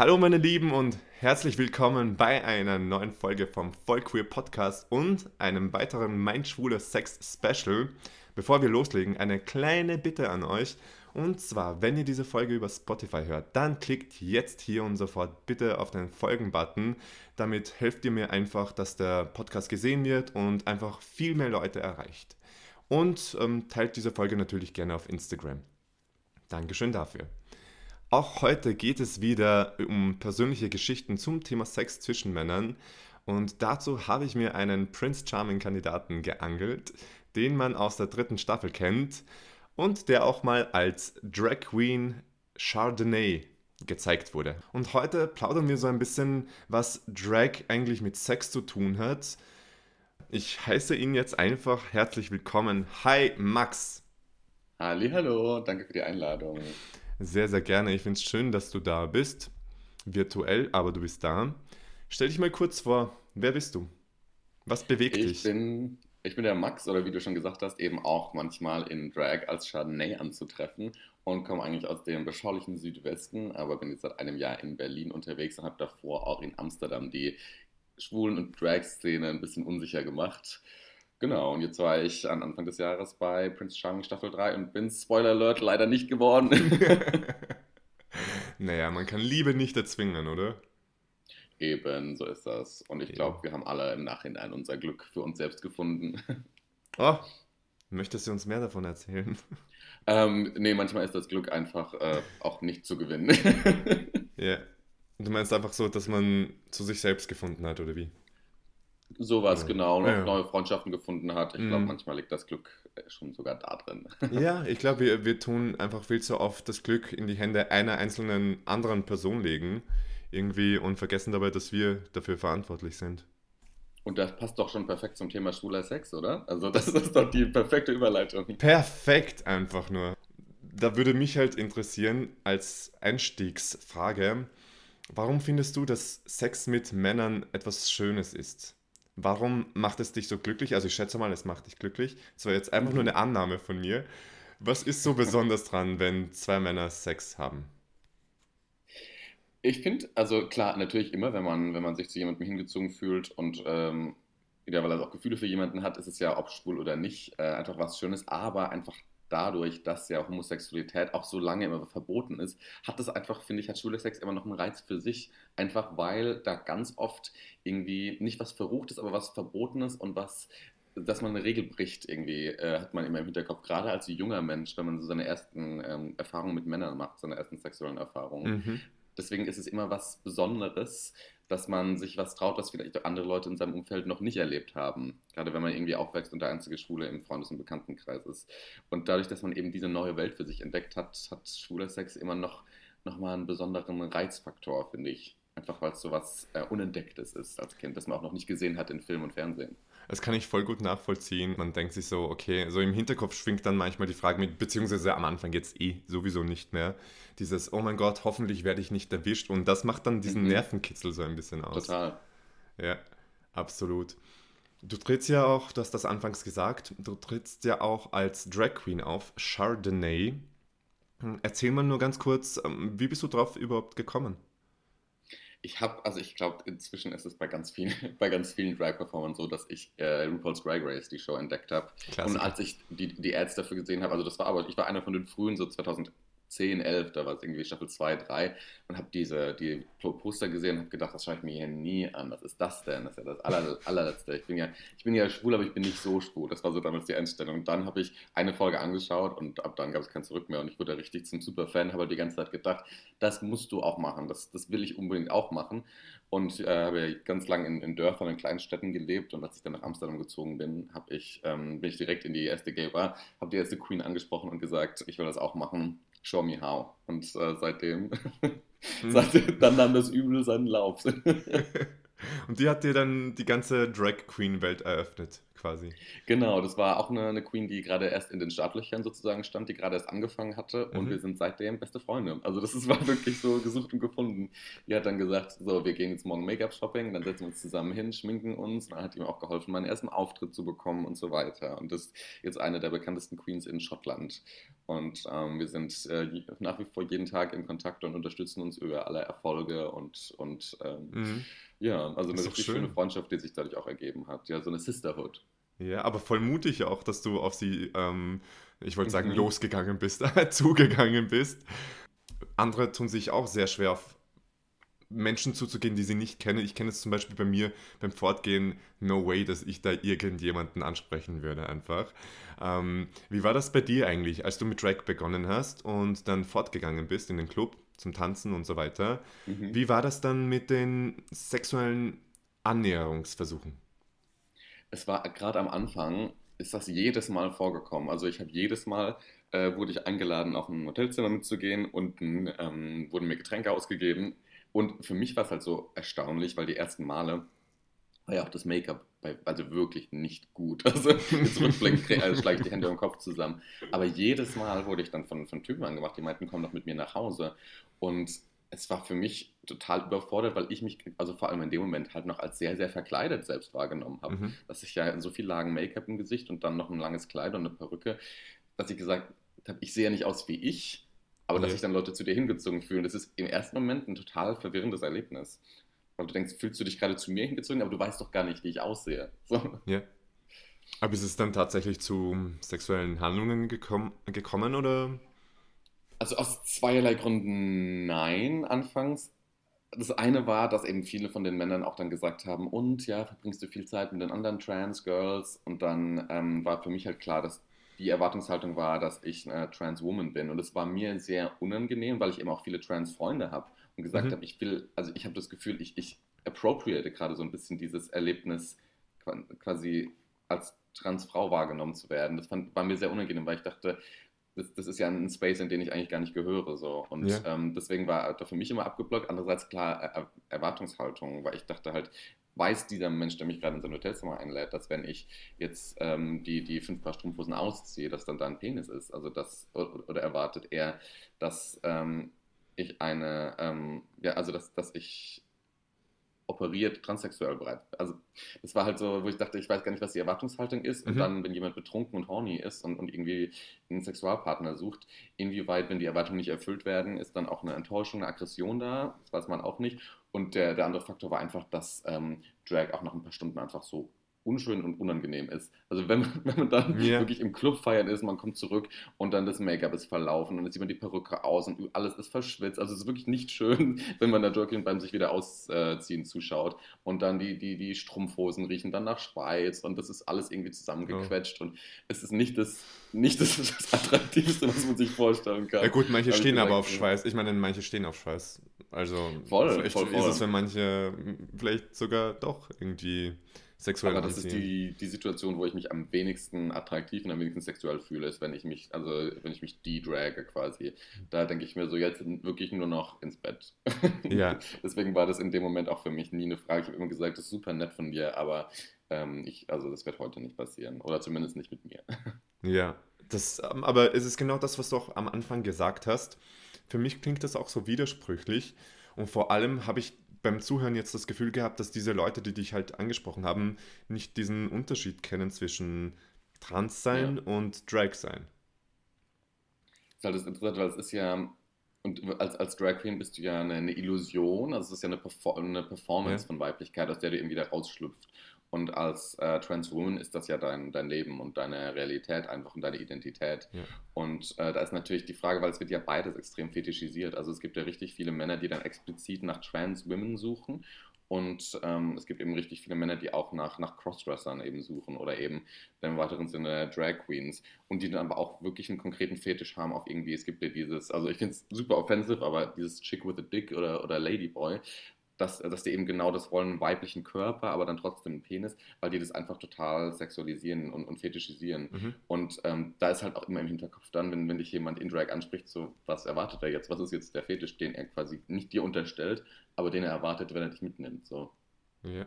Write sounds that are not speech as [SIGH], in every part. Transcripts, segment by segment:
Hallo meine Lieben und herzlich willkommen bei einer neuen Folge vom Vollqueer Podcast und einem weiteren Mein schwuler Sex Special. Bevor wir loslegen, eine kleine Bitte an euch. Und zwar, wenn ihr diese Folge über Spotify hört, dann klickt jetzt hier und sofort bitte auf den Folgen-Button. Damit helft ihr mir einfach, dass der Podcast gesehen wird und einfach viel mehr Leute erreicht. Und ähm, teilt diese Folge natürlich gerne auf Instagram. Dankeschön dafür. Auch heute geht es wieder um persönliche Geschichten zum Thema Sex zwischen Männern. Und dazu habe ich mir einen Prince Charming Kandidaten geangelt, den man aus der dritten Staffel kennt und der auch mal als Drag Queen Chardonnay gezeigt wurde. Und heute plaudern wir so ein bisschen, was Drag eigentlich mit Sex zu tun hat. Ich heiße ihn jetzt einfach herzlich willkommen. Hi Max. Hallo, danke für die Einladung. Sehr, sehr gerne. Ich finde es schön, dass du da bist. Virtuell, aber du bist da. Stell dich mal kurz vor, wer bist du? Was bewegt ich dich? Bin, ich bin der Max, oder wie du schon gesagt hast, eben auch manchmal in Drag als Chardonnay anzutreffen und komme eigentlich aus dem beschaulichen Südwesten, aber bin jetzt seit einem Jahr in Berlin unterwegs und habe davor auch in Amsterdam die Schwulen- und Drag-Szene ein bisschen unsicher gemacht. Genau, und jetzt war ich an Anfang des Jahres bei Prince Charming Staffel 3 und bin, Spoiler Alert, leider nicht geworden. [LAUGHS] naja, man kann Liebe nicht erzwingen, oder? Eben, so ist das. Und ich glaube, wir haben alle im Nachhinein unser Glück für uns selbst gefunden. Oh, möchtest du uns mehr davon erzählen? Ähm, nee, manchmal ist das Glück einfach äh, auch nicht zu gewinnen. Ja. yeah. Du meinst einfach so, dass man zu sich selbst gefunden hat, oder wie? Sowas, genau, und ja. neue Freundschaften gefunden hat. Ich glaube, mhm. manchmal liegt das Glück äh, schon sogar da drin. [LAUGHS] Ja, ich glaube, wir, wir tun einfach viel zu oft das Glück in die Hände einer einzelnen anderen Person legen, irgendwie, und vergessen dabei, dass wir dafür verantwortlich sind. Und das passt doch schon perfekt zum Thema schwuler Sex, oder? Also, das [LAUGHS] ist doch die perfekte Überleitung. Perfekt, einfach nur. Da würde mich halt interessieren, als Einstiegsfrage, warum findest du, dass Sex mit Männern etwas Schönes ist? Warum macht es dich so glücklich? Also ich schätze mal, es macht dich glücklich. Das war jetzt einfach nur eine Annahme von mir. Was ist so besonders dran, wenn zwei Männer Sex haben? Ich finde, also klar, natürlich immer, wenn man, wenn man sich zu jemandem hingezogen fühlt und ähm, idealerweise auch Gefühle für jemanden hat, ist es ja, ob schwul oder nicht, äh, einfach was Schönes, aber einfach dadurch, dass ja Homosexualität auch so lange immer verboten ist, hat das einfach, finde ich, hat schwuler Sex immer noch einen Reiz für sich. Einfach weil da ganz oft irgendwie nicht was Verruchtes, aber was Verbotenes und was, dass man eine Regel bricht, irgendwie, äh, hat man immer im Hinterkopf. Gerade als junger Mensch, wenn man so seine ersten ähm, Erfahrungen mit Männern macht, seine ersten sexuellen Erfahrungen. Mhm. Deswegen ist es immer was Besonderes, dass man sich was traut, was vielleicht andere Leute in seinem Umfeld noch nicht erlebt haben. Gerade wenn man irgendwie aufwächst und der einzige Schwule im Freundes- und Bekanntenkreis ist. Und dadurch, dass man eben diese neue Welt für sich entdeckt hat, hat schwuler Sex immer noch, noch mal einen besonderen Reizfaktor, finde ich. Einfach weil es so was äh, Unentdecktes ist als Kind, das man auch noch nicht gesehen hat in Film und Fernsehen. Das kann ich voll gut nachvollziehen. Man denkt sich so, okay, so im Hinterkopf schwingt dann manchmal die Frage mit, beziehungsweise am Anfang jetzt eh sowieso nicht mehr. Dieses, oh mein Gott, hoffentlich werde ich nicht erwischt. Und das macht dann diesen mhm. Nervenkitzel so ein bisschen aus. Total. Ja, absolut. Du trittst ja auch, du hast das anfangs gesagt, du trittst ja auch als Drag Queen auf, Chardonnay. Erzähl mal nur ganz kurz, ähm, wie bist du drauf überhaupt gekommen? Ich habe, also ich glaube, inzwischen ist es bei ganz vielen, [LAUGHS] bei ganz vielen Drag-Performern so, dass ich äh, RuPaul's Drag Race, die Show, entdeckt habe. Und als ich die, die Ads dafür gesehen habe, also das war aber, ich war einer von den frühen, so 2000, 10, 11, da war es irgendwie Staffel 2, 3 und habe diese die Poster gesehen und habe gedacht, das schaue ich mir hier nie an. Was ist das denn? Das ist ja das aller, allerletzte. Ich bin ja, ich bin ja schwul, aber ich bin nicht so schwul. Das war so damals die Einstellung. Und dann habe ich eine Folge angeschaut und ab dann gab es kein Zurück mehr und ich wurde richtig zum Superfan, habe halt die ganze Zeit gedacht, das musst du auch machen, das, das will ich unbedingt auch machen. Und äh, habe ganz lange in, in Dörfern, in kleinen Städten gelebt und als ich dann nach Amsterdam gezogen bin, ich, ähm, bin ich direkt in die erste Gay Bar, habe die erste Queen angesprochen und gesagt, ich will das auch machen show me how. Und äh, seitdem, [LAUGHS] hm. seitdem, dann nahm das Übel seinen Lauf. [LAUGHS] Und die hat dir dann die ganze Drag Queen Welt eröffnet, quasi. Genau, das war auch eine, eine Queen, die gerade erst in den Startlöchern sozusagen stand, die gerade erst angefangen hatte und Mhm. wir sind seitdem beste Freunde. Also das ist, [LAUGHS] war wirklich so gesucht und gefunden. Die hat dann gesagt, so, wir gehen jetzt morgen Make-up-Shopping, dann setzen wir uns zusammen hin, schminken uns. Dann hat mir auch geholfen, meinen ersten Auftritt zu bekommen und so weiter. Und das ist jetzt eine der bekanntesten Queens in Schottland. Und ähm, wir sind äh, nach wie vor jeden Tag in Kontakt und unterstützen uns über alle Erfolge und, und ähm, Mhm. ja, also eine richtig schön. schöne Freundschaft, die sich dadurch auch ergeben hat. Ja, so eine Sisterhood. Ja, aber voll mutig auch, dass du auf sie, ähm, ich wollte sagen, Mhm. losgegangen bist, [LAUGHS] zugegangen bist. Andere tun sich auch sehr schwer auf Menschen zuzugehen, die sie nicht kennen. Ich kenne es zum Beispiel bei mir beim Fortgehen, no way, dass ich da irgendjemanden ansprechen würde einfach. Ähm, wie war das bei dir eigentlich, als du mit Drag begonnen hast und dann fortgegangen bist in den Club zum Tanzen und so weiter? Mhm. Wie war das dann mit den sexuellen Annäherungsversuchen? Es war gerade am Anfang, ist das jedes Mal vorgekommen. Also ich habe jedes Mal, äh, wurde ich eingeladen, auf ein Hotelzimmer mitzugehen und ähm, wurden mir Getränke ausgegeben. Und für mich war es halt so erstaunlich, weil die ersten Male war ja auch das Make-up also wirklich nicht gut. [LAUGHS] Also jetzt also schlage ich die Hände im Kopf zusammen. Aber jedes Mal wurde ich dann von, von Typen angemacht, die meinten, komm doch mit mir nach Hause. Und es war für mich total überfordert, weil ich mich, also vor allem in dem Moment, halt noch als sehr, sehr verkleidet selbst wahrgenommen habe Mhm. dass ich ja so viel Lagen Make-up im Gesicht und dann noch ein langes Kleid und eine Perücke, dass ich gesagt habe, ich sehe ja nicht aus wie ich, aber dass Ja. sich dann Leute zu dir hingezogen fühlen. Das ist im ersten Moment ein total verwirrendes Erlebnis. Weil du denkst, fühlst du dich gerade zu mir hingezogen, aber du weißt doch gar nicht, wie ich aussehe. [LAUGHS] So. Ja. Aber ist es dann tatsächlich zu sexuellen Handlungen gekommen, gekommen oder? Also aus zweierlei Gründen nein, anfangs. Das eine war, dass eben viele von den Männern auch dann gesagt haben, und ja, verbringst du viel Zeit mit den anderen Trans-Girls? Und dann ähm, war für mich halt klar, dass die Erwartungshaltung war, dass ich eine Trans-Woman bin. Und es war mir sehr unangenehm, weil ich eben auch viele Trans-Freunde habe und gesagt Mhm. habe, ich will, also ich habe das Gefühl, ich, ich appropriate gerade so ein bisschen dieses Erlebnis, qua- quasi als Transfrau wahrgenommen zu werden. Das fand, war mir sehr unangenehm, weil ich dachte, das, das ist ja ein Space, in den ich eigentlich gar nicht gehöre. So. Und Ja. ähm, deswegen war da für mich immer abgeblockt. Andererseits klar er Erwartungshaltung, weil ich dachte halt, weiß dieser Mensch, der mich gerade in sein Hotelzimmer einlädt, dass wenn ich jetzt ähm, die, die fünf Paar Strumpfhosen ausziehe, dass dann da ein Penis ist. Also das, oder, oder erwartet er, dass ähm, ich eine, ähm, ja, also dass, dass ich operiert transsexuell bereit. Also das war halt so, wo ich dachte, ich weiß gar nicht, was die Erwartungshaltung ist. Und Mhm. dann, wenn jemand betrunken und horny ist und, und irgendwie einen Sexualpartner sucht, inwieweit, wenn die Erwartungen nicht erfüllt werden, ist dann auch eine Enttäuschung, eine Aggression da. Das weiß man auch nicht. Und der, der andere Faktor war einfach, dass ähm, Drag auch nach ein paar Stunden einfach so unschön und unangenehm ist. Also wenn man, [LAUGHS] wenn man dann Ja. wirklich im Club feiern ist, man kommt zurück und dann das Make-up ist verlaufen und dann sieht man die Perücke aus und alles ist verschwitzt. Also es ist wirklich nicht [LAUGHS] schön, wenn man da Joaquin beim sich wieder ausziehen zuschaut und dann die, die, die Strumpfhosen riechen dann nach Schweiz und das ist alles irgendwie zusammengequetscht und es ist nicht das, nicht das, [LAUGHS] das Attraktivste, was man sich vorstellen kann. Ja gut, manche stehen aber auf ja. Schweiß. Ich meine, manche stehen auf Schweiß. Also Voll, vielleicht voll, ist voll. es für manche vielleicht sogar doch irgendwie sexuell Aber das ist die, die Situation, wo ich mich am wenigsten attraktiv und am wenigsten sexuell fühle, ist, wenn ich mich, also wenn ich mich de-drage quasi. Da denke ich mir so, jetzt wirklich nur noch ins Bett. [LAUGHS] Ja. [LAUGHS] Deswegen war das in dem Moment auch für mich nie eine Frage. Ich habe immer gesagt, das ist super nett von dir, aber ähm, ich, also das wird heute nicht passieren. Oder zumindest nicht mit mir. [LAUGHS] Ja, das, ähm, aber es ist genau das, was du auch am Anfang gesagt hast. Für mich klingt das auch so widersprüchlich und vor allem habe ich beim Zuhören jetzt das Gefühl gehabt, dass diese Leute, die dich halt angesprochen haben, nicht diesen Unterschied kennen zwischen Trans sein und Drag sein. Das ist halt das Interessante, weil es ist ja, und als, als Drag Queen bist du ja eine, eine Illusion, also es ist ja eine, Perfor eine Performance Ja. von Weiblichkeit, aus der du eben wieder rausschlüpft. Und als äh, Trans Woman ist das ja dein, dein Leben und deine Realität einfach und deine Identität. Ja. Und äh, da ist natürlich die Frage, weil es wird ja beides extrem fetischisiert. Also es gibt ja richtig viele Männer, die dann explizit nach Trans Women suchen. Und ähm, es gibt eben richtig viele Männer, die auch nach, nach Crossdressern eben suchen oder eben im weiteren Sinne Drag Queens. Und die dann aber auch wirklich einen konkreten Fetisch haben auf irgendwie, es gibt ja dieses, also ich finde es super offensive, aber dieses Chick with a Dick oder, oder Ladyboy, dass, dass die eben genau das wollen, einen weiblichen Körper, aber dann trotzdem einen Penis, weil die das einfach total sexualisieren und, und fetischisieren. Mhm. Und ähm, da ist halt auch immer im Hinterkopf dann, wenn, wenn dich jemand in Drag anspricht, so, was erwartet er jetzt? Was ist jetzt der Fetisch, den er quasi nicht dir unterstellt, aber den er erwartet, wenn er dich mitnimmt. So. Ja.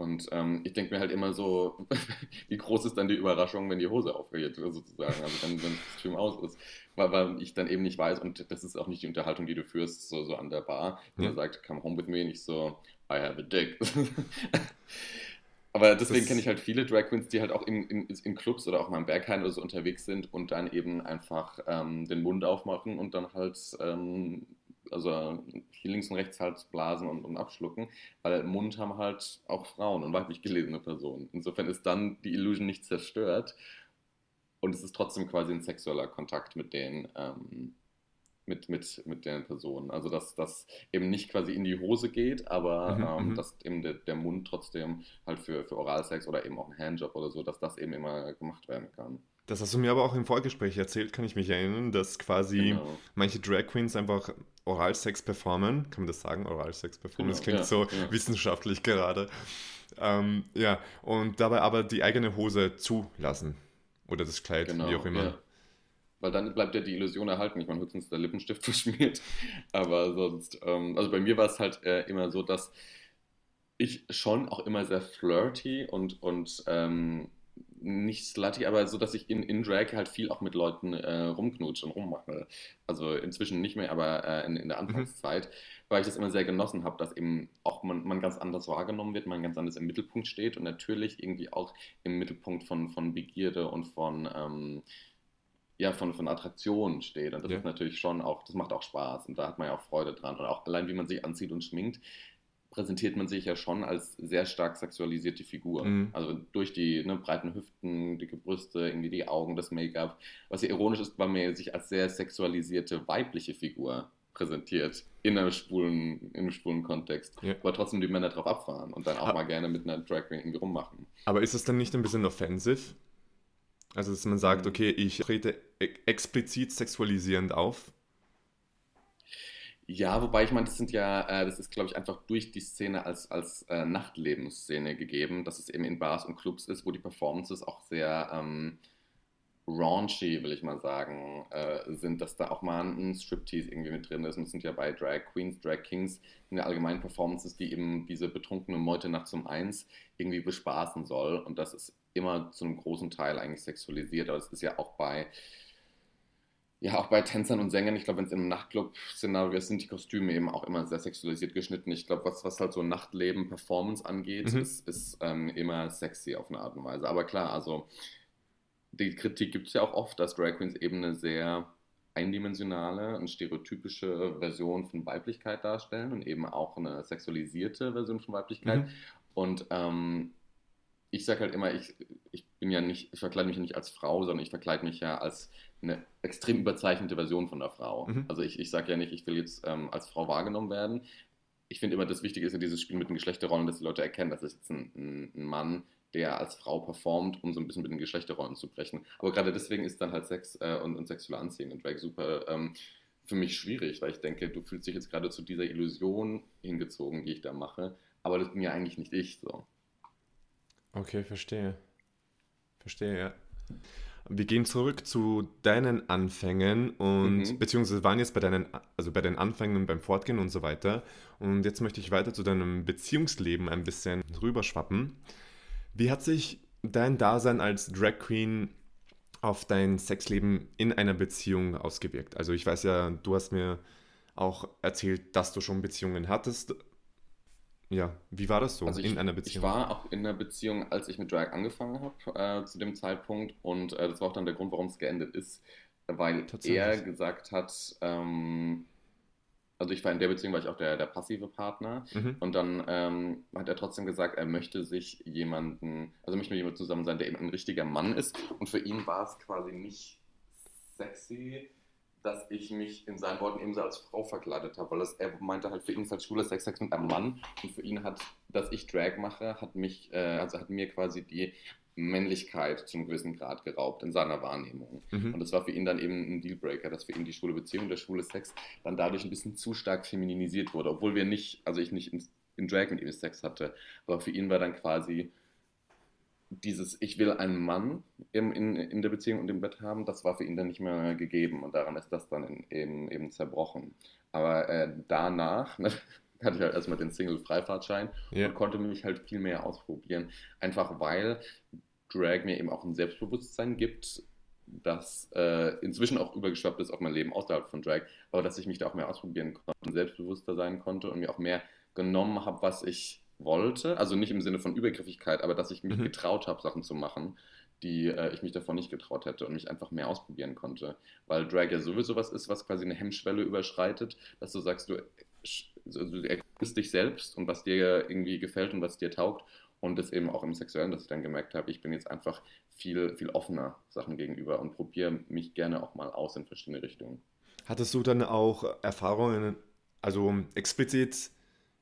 Und ähm, ich denke mir halt immer so, [LAUGHS] wie groß ist dann die Überraschung, wenn die Hose aufgeht, sozusagen, also wenn, wenn das Kostüm aus ist. Weil, weil ich dann eben nicht weiß, und das ist auch nicht die Unterhaltung, die du führst, so, so an der Bar, wenn ja. er sagt, come home with me, nicht so, I have a dick. [LAUGHS] Aber deswegen kenne ich halt viele Drag Queens, die halt auch in, in, in Clubs oder auch mal im Berghain oder so unterwegs sind und dann eben einfach ähm, den Mund aufmachen und dann halt, ähm, also hier links und rechts halt blasen und, und abschlucken, weil Mund haben halt auch Frauen und weiblich gelesene Personen. Insofern ist dann die Illusion nicht zerstört und es ist trotzdem quasi ein sexueller Kontakt mit denen. Ähm, mit, mit, mit den Personen. Also dass das eben nicht quasi in die Hose geht, aber mhm, ähm, mhm. dass eben der, der Mund trotzdem halt für, für Oralsex oder eben auch ein Handjob oder so, dass das eben immer gemacht werden kann. Das hast du mir aber auch im Vorgespräch erzählt, kann ich mich erinnern, dass quasi genau. manche Drag Queens einfach Oralsex performen. Kann man das sagen? Oralsex performen? Genau, das klingt ja, so ja. wissenschaftlich gerade. Ähm, ja, und dabei aber die eigene Hose zulassen. Oder das Kleid, genau, wie auch immer. Ja. Weil dann bleibt ja die Illusion erhalten. Ich meine, höchstens der Lippenstift [LAUGHS] verschmiert. Aber sonst, ähm, also bei mir war es halt äh, immer so, dass ich schon auch immer sehr flirty und, und ähm, nicht slutty, aber so, dass ich in, in Drag halt viel auch mit Leuten äh, rumknutsche und rummache. Also inzwischen nicht mehr, aber äh, in, in der mhm. Anfangszeit, mhm. weil ich das immer sehr genossen habe, dass eben auch man, man ganz anders wahrgenommen wird, man ganz anders im Mittelpunkt steht und natürlich irgendwie auch im Mittelpunkt von, von Begierde und von ähm, ja, von, von Attraktionen steht. Und das ja. ist natürlich schon auch, das macht auch Spaß und da hat man ja auch Freude dran. Und auch allein, wie man sich anzieht und schminkt, präsentiert man sich ja schon als sehr stark sexualisierte Figur. Mhm. Also durch die ne, breiten Hüften, dicke Brüste, irgendwie die Augen, das Make-up. Was ja ironisch ist, weil man sich als sehr sexualisierte weibliche Figur präsentiert in einem schwulen, in einem schwulen Kontext. Ja. Aber trotzdem die Männer drauf abfahren und dann auch ah. mal gerne mit einer Drag Queen irgendwie rummachen. Aber ist es dann nicht ein bisschen offensiv? Also, dass man sagt, mhm. okay, ich trete explizit sexualisierend auf. Ja, wobei ich meine, das sind ja, äh, das ist, glaube ich, einfach durch die Szene als, als äh, Nachtlebensszene gegeben, dass es eben in Bars und Clubs ist, wo die Performances auch sehr ähm, raunchy, will ich mal sagen, äh, sind, dass da auch mal ein Striptease irgendwie mit drin ist. Und es sind ja bei Drag Queens, Drag Kings, in der allgemeinen Performances, die eben diese betrunkene Meute nachts um eins irgendwie bespaßen soll. Und das ist immer zu einem großen Teil eigentlich sexualisiert, aber es ist ja auch bei ja, auch bei Tänzern und Sängern, ich glaube, wenn es im Nachtclub-Szenario ist, sind die Kostüme eben auch immer sehr sexualisiert geschnitten. Ich glaube, was, was halt so Nachtleben, Performance angeht, mhm. ist, ist ähm, immer sexy auf eine Art und Weise. Aber klar, also die Kritik gibt es ja auch oft, dass Drag Queens eben eine sehr eindimensionale und stereotypische Version von Weiblichkeit darstellen und eben auch eine sexualisierte Version von Weiblichkeit. Mhm. Und ähm, ich sage halt immer, ich, ich bin ja nicht, ich verkleide mich ja nicht als Frau, sondern ich verkleide mich ja als eine extrem überzeichnete Version von der Frau. Mhm. Also ich, ich sage ja nicht, ich will jetzt ähm, als Frau wahrgenommen werden. Ich finde immer, das Wichtige ist ja dieses Spiel mit den Geschlechterrollen, dass die Leute erkennen, das ist jetzt ein, ein, Mann, der als Frau performt, um so ein bisschen mit den Geschlechterrollen zu brechen. Aber gerade deswegen ist dann halt Sex äh, und, und sexuelle Anziehung in Drag super ähm, für mich schwierig, weil ich denke, du fühlst dich jetzt gerade zu dieser Illusion hingezogen, die ich da mache, aber das bin ja eigentlich nicht ich so. Okay, verstehe. Verstehe, ja. Wir gehen zurück zu deinen Anfängen und mhm. beziehungsweise waren jetzt bei deinen, also bei den Anfängen beim Fortgehen und so weiter. Und jetzt möchte ich weiter zu deinem Beziehungsleben ein bisschen rüberschwappen. Wie hat sich dein Dasein als Drag Queen auf dein Sexleben in einer Beziehung ausgewirkt? Also ich weiß ja, du hast mir auch erzählt, dass du schon Beziehungen hattest. Ja, wie war das so also in einer Beziehung? Ich war auch in einer Beziehung, als ich mit Drag angefangen habe, äh, zu dem Zeitpunkt. Und äh, das war auch dann der Grund, warum es geendet ist, weil er gesagt hat, ähm, also ich war in der Beziehung, war ich auch der, der passive Partner. Mhm. Und dann ähm, hat er trotzdem gesagt, er möchte sich jemanden, also möchte mit jemandem zusammen sein, der eben ein richtiger Mann ist. Und für ihn war es quasi nicht sexy, dass ich mich in seinen Worten ebenso als Frau verkleidet habe, weil das, er meinte halt, für ihn ist halt schwuler Sex, Sex mit einem Mann und für ihn hat, dass ich Drag mache, hat mich, äh, also hat mir quasi die Männlichkeit zum gewissen Grad geraubt in seiner Wahrnehmung. Mhm. Und das war für ihn dann eben ein Dealbreaker, dass für ihn die schwule Beziehung, der schwule Sex dann dadurch ein bisschen zu stark femininisiert wurde, obwohl wir nicht, also ich nicht in, in Drag mit ihm Sex hatte, aber für ihn war dann quasi dieses, ich will einen Mann im, in, in der Beziehung und im Bett haben, das war für ihn dann nicht mehr gegeben und daran ist das dann in, eben, eben zerbrochen. Aber äh, danach, ne, [LAUGHS] hatte ich halt erstmal den Single-Freifahrtschein Ja. und konnte mich halt viel mehr ausprobieren. Einfach weil Drag mir eben auch ein Selbstbewusstsein gibt, das äh, inzwischen auch übergeschwappt ist auf mein Leben außerhalb von Drag, aber dass ich mich da auch mehr ausprobieren konnte, selbstbewusster sein konnte und mir auch mehr genommen habe, was ich wollte. Also nicht im Sinne von Übergriffigkeit, aber dass ich mich Mhm. getraut habe, Sachen zu machen, die äh, ich mich davor nicht getraut hätte und mich einfach mehr ausprobieren konnte. Weil Drag ja sowieso was ist, was quasi eine Hemmschwelle überschreitet, dass du sagst, du, also du erkundest dich selbst und was dir irgendwie gefällt und was dir taugt. Und das eben auch im Sexuellen, dass ich dann gemerkt habe, ich bin jetzt einfach viel, viel offener Sachen gegenüber und probiere mich gerne auch mal aus in verschiedene Richtungen. Hattest du dann auch Erfahrungen, also explizit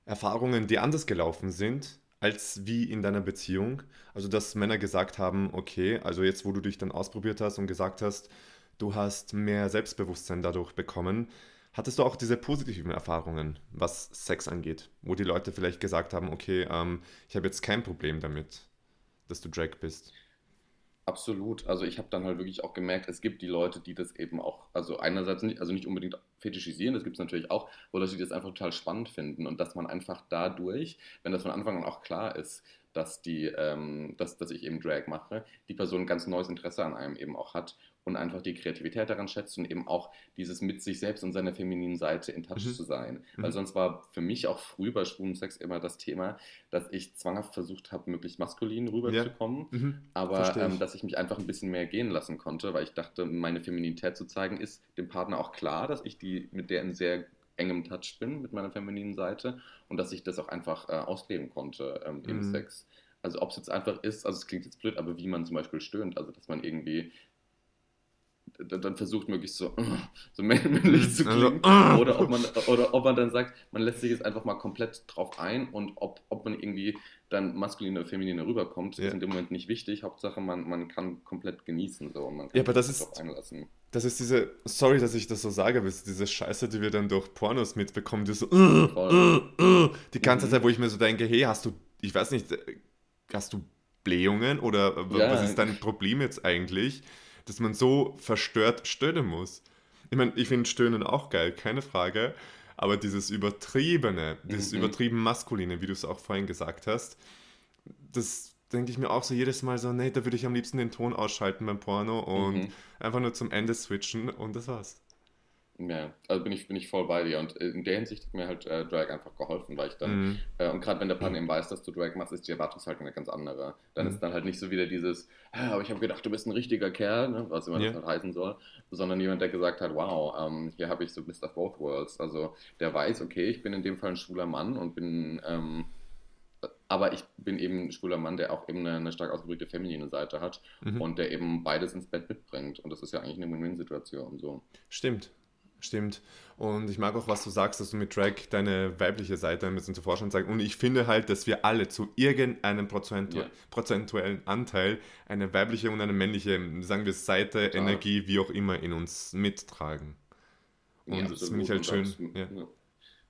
Erfahrungen, die anders gelaufen sind, als wie in deiner Beziehung? Also, dass Männer gesagt haben, okay, also jetzt, wo du dich dann ausprobiert hast und gesagt hast, du hast mehr Selbstbewusstsein dadurch bekommen, hattest du auch diese positiven Erfahrungen, was Sex angeht, wo die Leute vielleicht gesagt haben, okay, ähm, ich habe jetzt kein Problem damit, dass du Drag bist. Absolut. Also ich habe dann halt wirklich auch gemerkt, es gibt die Leute, die das eben auch, also einerseits nicht, also nicht unbedingt fetischisieren, das gibt es natürlich auch, oder die das einfach total spannend finden und dass man einfach dadurch, wenn das von Anfang an auch klar ist, dass die, ähm, dass, dass ich eben Drag mache, die Person ein ganz neues Interesse an einem eben auch hat und einfach die Kreativität daran schätzt und eben auch dieses mit sich selbst und seiner femininen Seite in Touch Mhm. zu sein. Mhm. Weil sonst war für mich auch früh bei schwulen Sex immer das Thema, dass ich zwanghaft versucht habe, möglichst maskulin rüberzukommen Mhm. aber ähm, dass ich mich einfach ein bisschen mehr gehen lassen konnte, weil ich dachte, meine Femininität zu zeigen, ist dem Partner auch klar, dass ich die mit der in sehr engem Touch bin, mit meiner femininen Seite und dass ich das auch einfach äh, ausleben konnte ähm, im Mhm. Sex. Also ob es jetzt einfach ist, also es klingt jetzt blöd, aber wie man zum Beispiel stöhnt, also dass man irgendwie dann versucht möglichst so, [LAUGHS] so männlich zu Also, klingen [LAUGHS] äh. oder, ob man, [LAUGHS] oder ob man dann sagt, man lässt sich jetzt einfach mal komplett drauf ein und ob, ob man irgendwie dann maskuline oder feminine rüberkommt, Ja. ist in dem Moment nicht wichtig. Hauptsache, man, man kann komplett genießen. So, und man kann Ja, aber das ist- einlassen. Das ist diese, sorry, dass ich das so sage, aber diese Scheiße, die wir dann durch Pornos mitbekommen, die so, die ganze Mhm. Zeit, wo ich mir so denke, hey, hast du, ich weiß nicht, hast du Blähungen oder Ja. was ist dein Problem jetzt eigentlich, dass man so verstört stöhnen muss? Ich meine, ich finde Stöhnen auch geil, keine Frage, aber dieses übertriebene, dieses Mhm. übertrieben maskuline, wie du es auch vorhin gesagt hast, das denke ich mir auch so jedes Mal so, nee, da würde ich am liebsten den Ton ausschalten beim Porno und Mhm. einfach nur zum Ende switchen und das war's. Ja, also bin ich, bin ich voll bei dir. Und in der Hinsicht hat mir halt äh, Drag einfach geholfen, weil ich dann, Mhm. äh, und gerade wenn der Partner eben weiß, dass du Drag machst, ist die Erwartungshaltung eine ganz andere. Dann Mhm. ist dann halt nicht so wieder dieses, "Ah, aber ich habe gedacht, du bist ein richtiger Kerl, ne, was immer Ja. das halt heißen soll, sondern jemand, der gesagt hat, wow, ähm, hier habe ich so Mr. Both Worlds. Also der weiß, okay, ich bin in dem Fall ein schwuler Mann und bin, ähm, aber ich bin eben ein schwuler Mann, der auch eben eine, eine stark ausgeprägte feminine Seite hat Mhm. und der eben beides ins Bett mitbringt. Und das ist ja eigentlich eine Win-Win-Situation. So. Stimmt, stimmt. Und ich mag auch, was du sagst, dass du mit Drag deine weibliche Seite ein bisschen zu Vorschein zeigst. Und ich finde halt, dass wir alle zu irgendeinem prozentu Ja. prozentuellen Anteil eine weibliche und eine männliche, sagen wir, Seite, Total. Energie, wie auch immer, in uns mittragen. Und Ja, das finde ich halt schön. Ja. ja.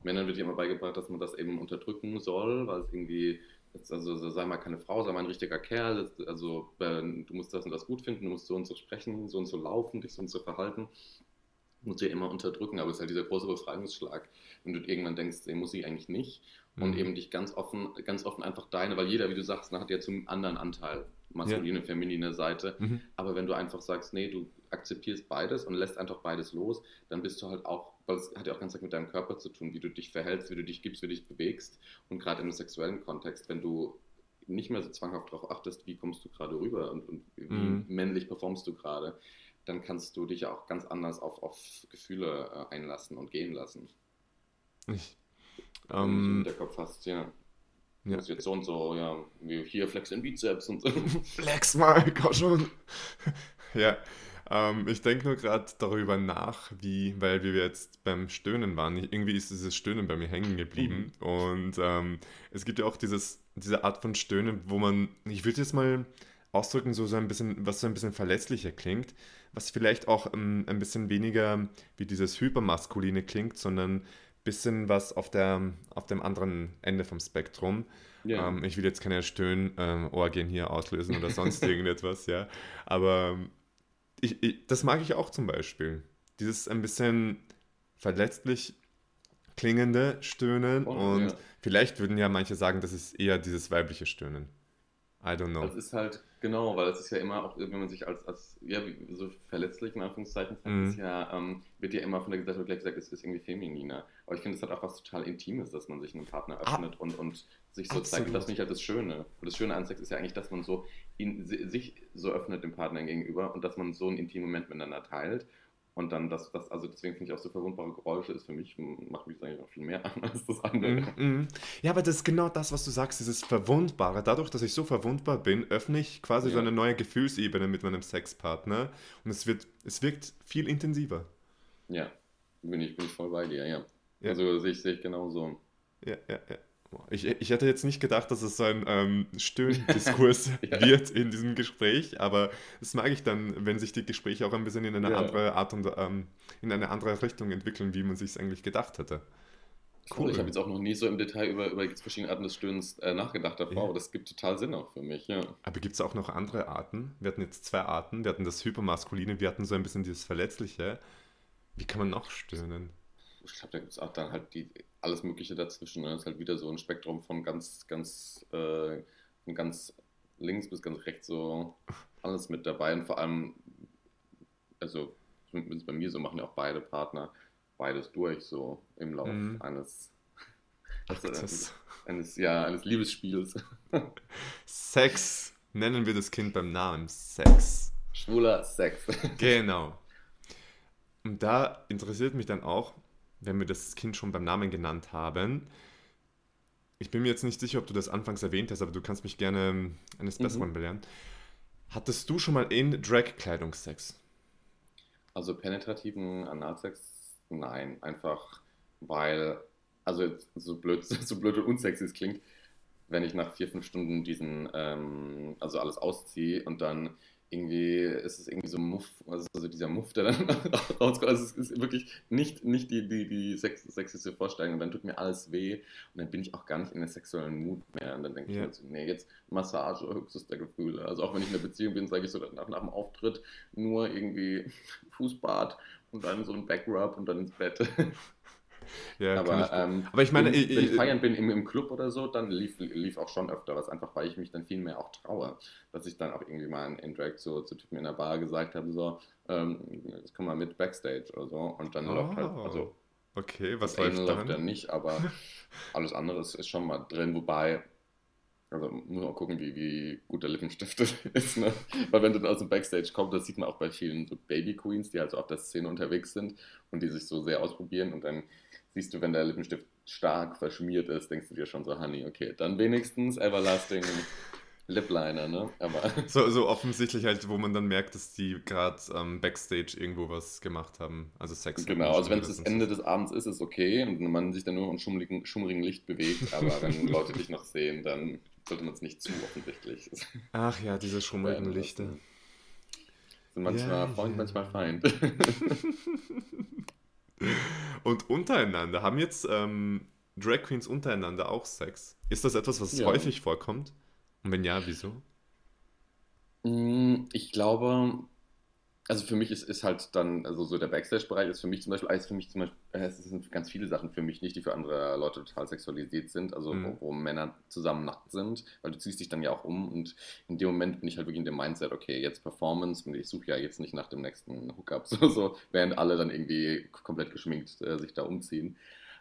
Männern wird ja immer beigebracht, dass man das eben unterdrücken soll, weil es irgendwie, also so, sei mal keine Frau, sei mal ein richtiger Kerl, also du musst das und das gut finden, du musst so und so sprechen, so und so laufen, dich so und so verhalten. Muss ja immer unterdrücken, aber es ist halt dieser große Befreiungsschlag, wenn du irgendwann denkst, ey, muss ich eigentlich nicht. Und Mhm. eben dich ganz offen, ganz offen einfach deine, weil jeder, wie du sagst, hat ja zum anderen Anteil, maskuline, feminine Seite. Mhm. Aber wenn du einfach sagst, nee, du akzeptierst beides und lässt einfach beides los, dann bist du halt auch, weil es hat ja auch ganz stark mit deinem Körper zu tun, wie du dich verhältst, wie du dich gibst, wie du dich bewegst. Und gerade im sexuellen Kontext, wenn du nicht mehr so zwanghaft darauf achtest, wie kommst du gerade rüber und, und wie Mhm. männlich performst du gerade, dann kannst du dich auch ganz anders auf, auf Gefühle äh, einlassen und gehen lassen. Ich, Wenn du ähm, der Kopf hast, ja. Du ja. musst jetzt so und so, ja, wie hier flex den Bizeps und so. [LAUGHS] Flex mal, komm schon. [LAUGHS] ja, ähm, ich denke nur gerade darüber nach, wie, weil wir jetzt beim Stöhnen waren, ich- irgendwie ist dieses Stöhnen bei mir hängen geblieben. Und ähm, es gibt ja auch dieses, diese Art von Stöhnen, wo man, ich würde jetzt mal ausdrücken, so, so ein bisschen, was so ein bisschen verletzlicher klingt, was vielleicht auch ähm, ein bisschen weniger wie dieses Hypermaskuline klingt, sondern ein bisschen was auf, der, auf dem anderen Ende vom Spektrum. Ja. Ähm, ich will jetzt keine Stöhn-Orgien hier auslösen oder sonst [LAUGHS] irgendetwas, ja. Aber ähm, ich, ich, das mag ich auch zum Beispiel. Dieses ein bisschen verletzlich klingende Stöhnen Voll, und ja. vielleicht würden ja manche sagen, das ist eher dieses weibliche Stöhnen. I don't know. Das ist halt, genau, weil es ist ja immer auch, wenn man sich als, als ja, so verletzlich in Anführungszeichen zeigt, Mhm. ist ja, ähm, wird ja immer von der Gesellschaft gleich gesagt, es ist irgendwie femininer. Aber ich finde, es hat auch was total Intimes, dass man sich einem Partner Ah. öffnet und, und sich so zeigt. Und das finde ich halt das Schöne. Und das Schöne an Sex ist ja eigentlich, dass man so in, si- sich so öffnet dem Partner gegenüber und dass man so einen intimen Moment miteinander teilt. Und dann das, das also deswegen finde ich auch so verwundbare Geräusche ist für mich, macht mich das eigentlich noch viel mehr an [LAUGHS] als das andere. Mhm, mhm. Ja, aber das ist genau das, was du sagst, dieses Verwundbare. Dadurch, dass ich so verwundbar bin, öffne ich quasi so Ja. eine neue Gefühlsebene mit meinem Sexpartner und es wird, es wirkt viel intensiver. Ja, bin ich, bin ich voll bei dir, ja. Ja. Also sehe ich, sehe ich genauso. Ja, ja, ja. Ich, ich hätte jetzt nicht gedacht, dass es so ein ähm, Stöhndiskurs [LAUGHS] Ja. wird in diesem Gespräch, aber das mag ich dann, wenn sich die Gespräche auch ein bisschen in eine Ja. andere Art und ähm, in eine andere Richtung entwickeln, wie man sich es eigentlich gedacht hätte. Cool. Ich habe jetzt auch noch nie so im Detail über, über verschiedene Arten des Stöhnens äh, nachgedacht davor, Ja. aber das gibt total Sinn auch für mich, ja. Aber gibt es auch noch andere Arten? Wir hatten jetzt zwei Arten. Wir hatten das Hypermaskuline, wir hatten so ein bisschen dieses Verletzliche. Wie kann man noch stöhnen? Ich glaube, da gibt es auch dann halt die, alles Mögliche dazwischen. Ne? Das ist halt wieder so ein Spektrum von ganz, ganz, äh, von ganz links bis ganz rechts so alles mit dabei. Und vor allem, also zumindest bei mir so, machen ja auch beide Partner beides durch, so im Lauf Mhm. eines, also, das eines, ja, eines Liebesspiels. [LAUGHS] Sex. Nennen wir das Kind beim Namen. Sex. Schwuler Sex. Genau. Und da interessiert mich dann auch, wenn wir das Kind schon beim Namen genannt haben. Ich bin mir jetzt nicht sicher, ob du das anfangs erwähnt hast, aber du kannst mich gerne ähm, eines Mhm. Besseren belehren. Hattest du schon mal in Drag-Kleidung Sex? Also penetrativen Analsex, nein, einfach weil, also so blöd, [LAUGHS] so blöd und unsexy es klingt, wenn ich nach vier, fünf Stunden diesen, ähm, also alles ausziehe und dann irgendwie ist es irgendwie so Muff, also so dieser Muff, der dann [LAUGHS] rauskommt. Also es ist wirklich nicht, nicht die, die, die sex, sexiste Vorstellung und dann tut mir alles weh und dann bin ich auch gar nicht in der sexuellen Mut mehr und dann denke Ja. ich mir so, nee, jetzt Massage, höchstes der Gefühle. Also auch wenn ich in einer Beziehung bin, sage ich so nach, nach dem Auftritt nur irgendwie [LAUGHS] Fußbad und dann so ein Backrub und dann ins Bett. [LAUGHS] Ja, aber, ich- ähm, aber ich meine, wenn, ich- wenn ich feiern bin im, im Club oder so, dann lief, lief auch schon öfter was, einfach weil ich mich dann viel mehr auch traue. Dass ich dann auch irgendwie mal in, in Drag zu, zu Typen in der Bar gesagt habe, so, ähm, jetzt komm mal mit Backstage oder so. Und dann läuft halt, Oh, also okay, was läuft läuft ja dann? nicht, aber [LAUGHS] alles andere ist, ist schon mal drin, wobei, also muss man auch gucken, wie, wie gut der Lippenstift [LAUGHS] ist, ne? Weil wenn du dann aus dem Backstage kommst, das sieht man auch bei vielen so Baby Queens, die halt so auf der Szene unterwegs sind und die sich so sehr ausprobieren und dann siehst du, wenn der Lippenstift stark verschmiert ist, denkst du dir schon so, Honey, okay, dann wenigstens Everlasting Lip Liner, ne? Aber [LAUGHS] So, so offensichtlich halt, wo man dann merkt, dass die gerade ähm, Backstage irgendwo was gemacht haben. Also Sex. Genau, also wenn es das Ende des Abends ist, ist okay und man sich dann nur im schummrigen, schummrigen Licht bewegt, [LAUGHS] aber wenn Leute dich noch sehen, dann sollte man es nicht zu offensichtlich. [LAUGHS] Ach ja, diese schummrigen werden Lichter. Sind manchmal Ja, Freund, ja. manchmal Feind. Und untereinander, haben jetzt ähm, Drag Queens untereinander auch Sex? Ist das etwas, was Ja. häufig vorkommt? Und wenn ja, wieso? Mm, Ich glaube, also für mich ist, ist halt dann, also so der Backstage-Bereich ist für mich zum Beispiel, ist für mich zum Beispiel, äh, es sind ganz viele Sachen für mich nicht, die für andere Leute total sexualisiert sind, also Mhm. wo, wo Männer zusammen nackt sind, weil du ziehst dich dann ja auch um und in dem Moment bin ich halt wirklich in dem Mindset, okay, jetzt Performance und ich suche ja jetzt nicht nach dem nächsten Hookup, [LAUGHS] so, so während alle dann irgendwie komplett geschminkt äh, sich da umziehen.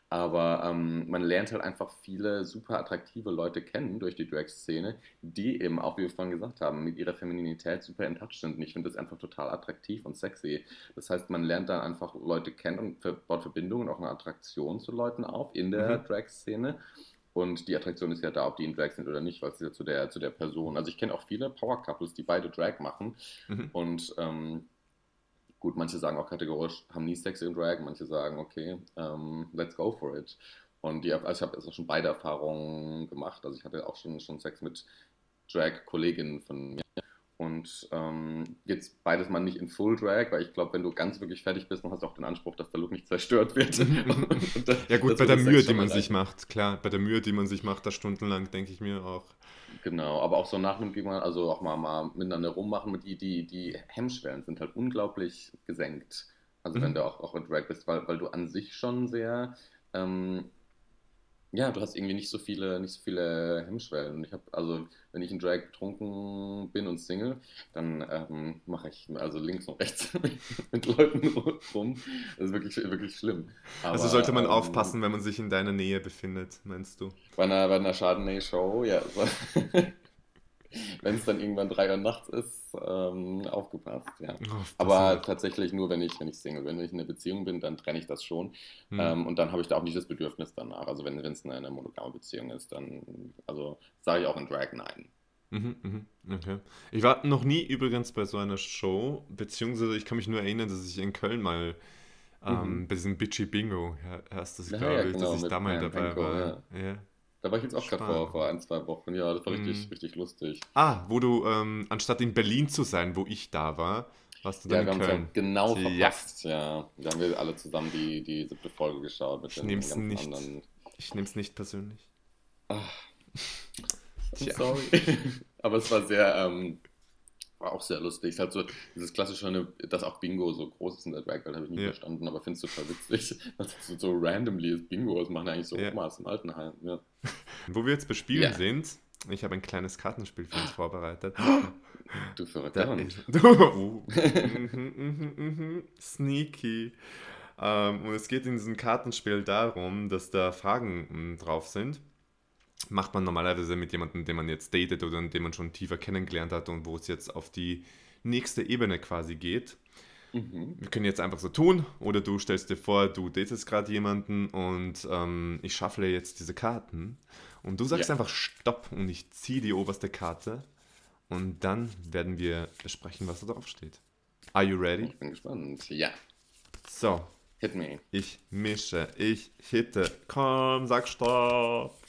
Aber ähm, man lernt halt einfach viele super attraktive Leute kennen durch die Drag-Szene, die eben auch, wie wir vorhin gesagt haben, mit ihrer Femininität super in Touch sind. Und ich finde das einfach total attraktiv und sexy. Das heißt, man lernt dann einfach Leute kennen und baut Verbindungen, auch eine Attraktion zu Leuten auf in der Mhm. Drag-Szene. Und die Attraktion ist ja da, ob die in Drag sind oder nicht, weil es ja zu der, zu der Person. Also ich kenne auch viele Power-Couples, die beide Drag machen. Mhm. Und ähm, gut, manche sagen auch kategorisch, haben nie Sex in Drag, manche sagen, okay, ähm, let's go for it. Und die, also ich habe auch schon beide Erfahrungen gemacht. Also ich hatte auch schon, schon Sex mit Drag-Kolleginnen von mir. Und ähm, jetzt beides mal nicht in Full Drag, weil ich glaube, wenn du ganz wirklich fertig bist, dann hast du auch den Anspruch, dass der Look nicht zerstört wird. [LAUGHS] Das- Ja gut, bei der Mühe, die man sich macht, klar, bei der Mühe, die man sich macht, da stundenlang, denke ich mir auch. Genau, aber auch so nach einem Gig mal, also auch mal, mal miteinander rummachen, die, die, die Hemmschwellen sind halt unglaublich gesenkt. Also Mhm. wenn du auch, auch in Drag bist, weil, weil du an sich schon sehr ähm, ja, du hast irgendwie nicht so viele, nicht so viele Hemmschwellen. Und ich habe, also, wenn ich in Drag betrunken bin und Single, dann ähm, mache ich also links und rechts [LAUGHS] mit Leuten rum. Das ist wirklich, wirklich schlimm. Aber, also sollte man ähm, aufpassen, wenn man sich in deiner Nähe befindet, meinst du? Bei einer, bei einer Chardonnay-Show, ja. [LAUGHS] wenn es dann irgendwann drei Uhr nachts ist, ähm, aufgepasst, ja. Aufpassen. Aber tatsächlich nur, wenn ich, wenn ich Single bin. Wenn ich in einer Beziehung bin, dann trenne ich das schon. Hm. Ähm, und dann habe ich da auch nicht das Bedürfnis danach. Also wenn es eine monogame Beziehung ist, dann also sage ich auch in Drag nein. Mhm, mhm, okay. Ich war noch nie übrigens bei so einer Show, beziehungsweise ich kann mich nur erinnern, dass ich in Köln mal ähm, mhm. bei diesem Bitchy Bingo, heißt das, ja, glaube ja, ich, genau, dass ich da mal dabei Benko, war. Ja. Ja. Da war ich jetzt auch gerade vor, vor ein, zwei Wochen. Ja, das war richtig, mm. richtig lustig. Ah, wo du, ähm, anstatt in Berlin zu sein, wo ich da war, warst du dann ja, in Köln. Ja, genau verpasst, ja. ja. Da haben wir alle zusammen die, die siebte Folge geschaut. Mit ich nehme es nicht, anderen... ich nehm's nicht persönlich. [LAUGHS] Ach, sorry. [LAUGHS] Aber es war sehr, ähm, war auch sehr lustig. Ist halt so dieses klassische, dass auch Bingo so groß ist in der Drag Welt, habe ich nie ja. verstanden, aber finde es total witzig, [LAUGHS] dass so, so randomly ist Bingo. Das machen eigentlich so ja. Omas im Altenheim. Ja. [LAUGHS] Wo wir jetzt bespielen ja. sind, ich habe ein kleines Kartenspiel für uns [GASPS] vorbereitet. Du verrückter Hund. Du. Mhm, mhm, mhm, Sneaky. Um, und es geht in diesem Kartenspiel darum, dass da Fragen um, drauf sind macht man normalerweise mit jemandem, den man jetzt datet oder den man schon tiefer kennengelernt hat und wo es jetzt auf die nächste Ebene quasi geht. Mhm. Wir können jetzt einfach so tun oder du stellst dir vor, du datest gerade jemanden und ähm, ich schaffle jetzt diese Karten und du sagst ja. einfach Stopp und ich ziehe die oberste Karte und dann werden wir besprechen, was da drauf steht. Are you ready? Ich bin gespannt. Ja. So. Hit me. Ich mische, ich hitte. Komm, sag Stopp.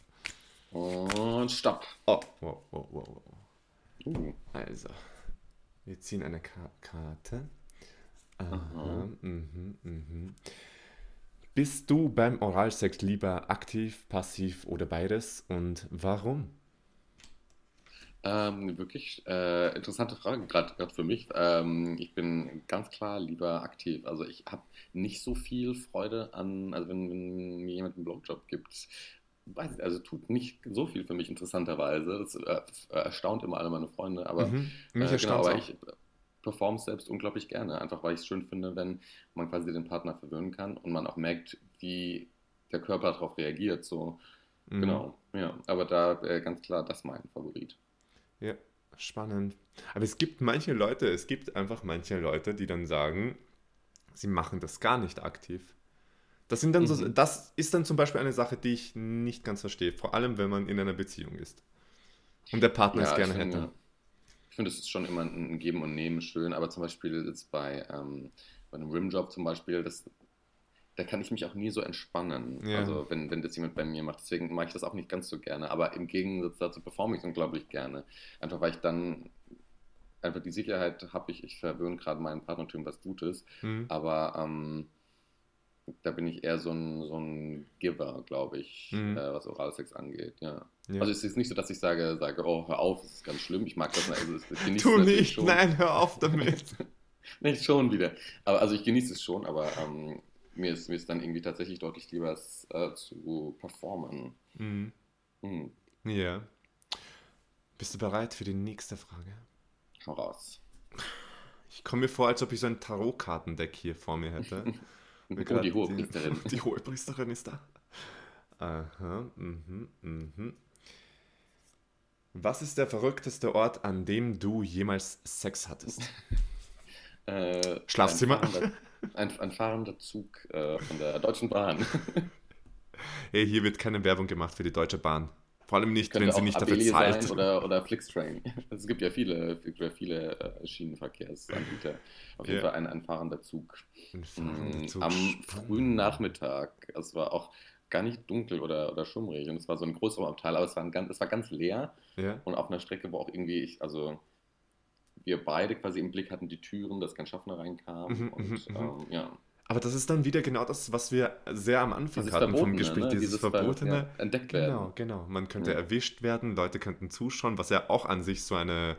Und stopp. Oh, wow, wow, wow, wow. Uh. Also, wir ziehen eine Ka Karte. Aha. Mhm, mhm. Bist du beim Oralsex lieber aktiv, passiv oder beides und warum? Ähm, wirklich äh, interessante Frage, gerade für mich. Ähm, ich bin ganz klar lieber aktiv. Also ich habe nicht so viel Freude an, also wenn, wenn mir jemand einen Blowjob gibt, weiß nicht, also tut nicht so viel für mich interessanterweise. Das äh, erstaunt immer alle meine Freunde, aber, mhm, mich äh, genau, aber ich performe selbst unglaublich gerne, einfach weil ich es schön finde, wenn man quasi den Partner verwöhnen kann und man auch merkt, wie der Körper darauf reagiert. So, mhm. genau, ja. Aber da äh, ganz klar, das ist mein Favorit. Ja, spannend. Aber es gibt manche Leute, es gibt einfach manche Leute, die dann sagen, sie machen das gar nicht aktiv. Das, sind dann so, mhm. das ist dann zum Beispiel eine Sache, die ich nicht ganz verstehe, vor allem wenn man in einer Beziehung ist und der Partner ja, es gerne finde, hätte. Ich finde, es ist schon immer ein Geben und Nehmen schön, aber zum Beispiel jetzt bei, ähm, bei einem Rimjob zum Beispiel, das, da kann ich mich auch nie so entspannen, ja. also wenn, wenn das jemand bei mir macht. Deswegen mache ich das auch nicht ganz so gerne, aber im Gegensatz dazu performe ich es unglaublich gerne. Einfach weil ich dann einfach die Sicherheit habe, ich, ich verwöhne gerade meinen Partner was Gutes, mhm. aber ähm, da bin ich eher so ein, so ein Giver, glaube ich, mhm. äh, was Oralsex angeht, ja. ja. Also es ist nicht so, dass ich sage, sage, oh, hör auf, das ist ganz schlimm, ich mag das, also ich genieße Tu nicht, schon. nein, hör auf [LAUGHS] damit. nicht schon wieder. Aber also ich genieße es schon, aber ähm, mir, ist, mir ist dann irgendwie tatsächlich deutlich lieber, es äh, zu performen. Mhm. Mhm. Ja. Bist du bereit für die nächste Frage? Hau raus. Ich komme mir vor, als ob ich so ein Tarotkartendeck hier vor mir hätte. [LAUGHS] Oh, [LAUGHS] die hohe Priesterin. Die, die hohe Priesterin ist da. Aha, mhm, mhm. Was ist der verrückteste Ort, an dem du jemals Sex hattest? [LAUGHS] äh, Schlafzimmer? Ein fahrender, ein, ein fahrender Zug äh, von der Deutschen Bahn. [LAUGHS] hey, hier wird keine Werbung gemacht für die Deutsche Bahn. Vor allem nicht, wenn sie nicht dafür zahlt. oder, oder Flixtrain. [LAUGHS] Es gibt ja viele, viele äh, Schienenverkehrsanbieter. Auf jeden ja. Fall ein, ein fahrender Zug. Ein fahrender mm, Zug. Am frühen Nachmittag. Es war auch gar nicht dunkel oder, oder schummrig und es war so ein großer Abteil, aber es war, ganz, es war ganz leer ja. und auf einer Strecke, wo auch irgendwie ich, also wir beide quasi im Blick hatten die Türen, dass kein Schaffner reinkam mhm, und mhm, mhm. ähm, ja. Aber das ist dann wieder genau das, was wir sehr am Anfang dieses hatten vom Gespräch, ne? dieses, dieses Verbotene. Ja, entdeckt werden. Genau, genau. Man könnte ja. erwischt werden, Leute könnten zuschauen, was ja auch an sich so eine,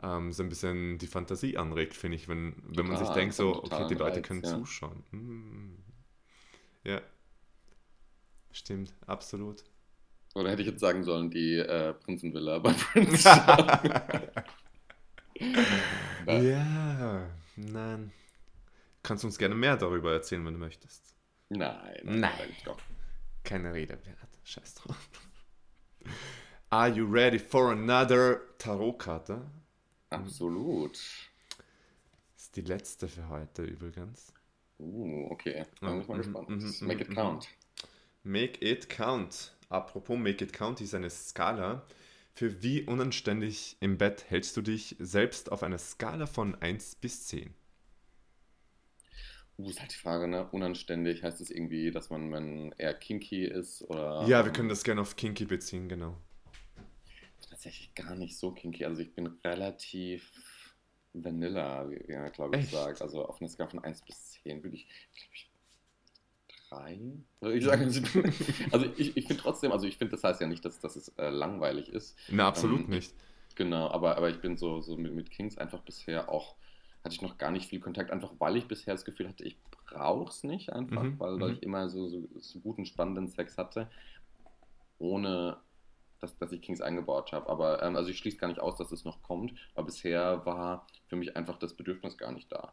ähm, so ein bisschen die Fantasie anregt, finde ich, wenn, wenn man sich denkt, so, okay, die Leute Reiz, können ja. zuschauen. Hm. Ja. stimmt, absolut. Oder hätte ich jetzt sagen sollen, die äh, Prinzenvilla bei [LAUGHS] Prince [LAUGHS] ja, nein. Kannst du uns gerne mehr darüber erzählen, wenn du möchtest. Nein, nein. nein. Doch. Keine Rede wert. Scheiß drauf. Are you ready for another Tarotkarte? Absolut. Ist die letzte für heute übrigens. Uh, okay. Dann bin ich mal gespannt. Mhm, mhm, Make it mhm, count. Make it count. Apropos Make it count ist eine Skala. Für wie unanständig im Bett hältst du dich selbst auf einer Skala von 1 bis 10? Uh, ist halt die Frage, ne? Unanständig heißt es irgendwie, dass man, man eher kinky ist oder. Ja, wir können das gerne auf kinky beziehen, genau. Tatsächlich gar nicht so kinky. Also ich bin relativ Vanilla, wie man glaube ich sagt. Also auf einer Skala von 1 bis 10 würde ich, glaube ich, 3. Würde ich [LAUGHS] also ich, ich finde trotzdem, also ich finde, das heißt ja nicht, dass, dass es äh, langweilig ist. Na, absolut ähm, nicht. Genau, aber, aber ich bin so, so mit, mit Kings einfach bisher auch hatte ich noch gar nicht viel Kontakt, einfach weil ich bisher das Gefühl hatte, ich brauche es nicht einfach, mhm, weil, mhm. ich immer so, so, so, guten, spannenden Sex hatte, ohne dass, dass ich Kings eingebaut habe. Aber ähm, also ich schließe gar nicht aus, dass es noch kommt, aber bisher war für mich einfach das Bedürfnis gar nicht da.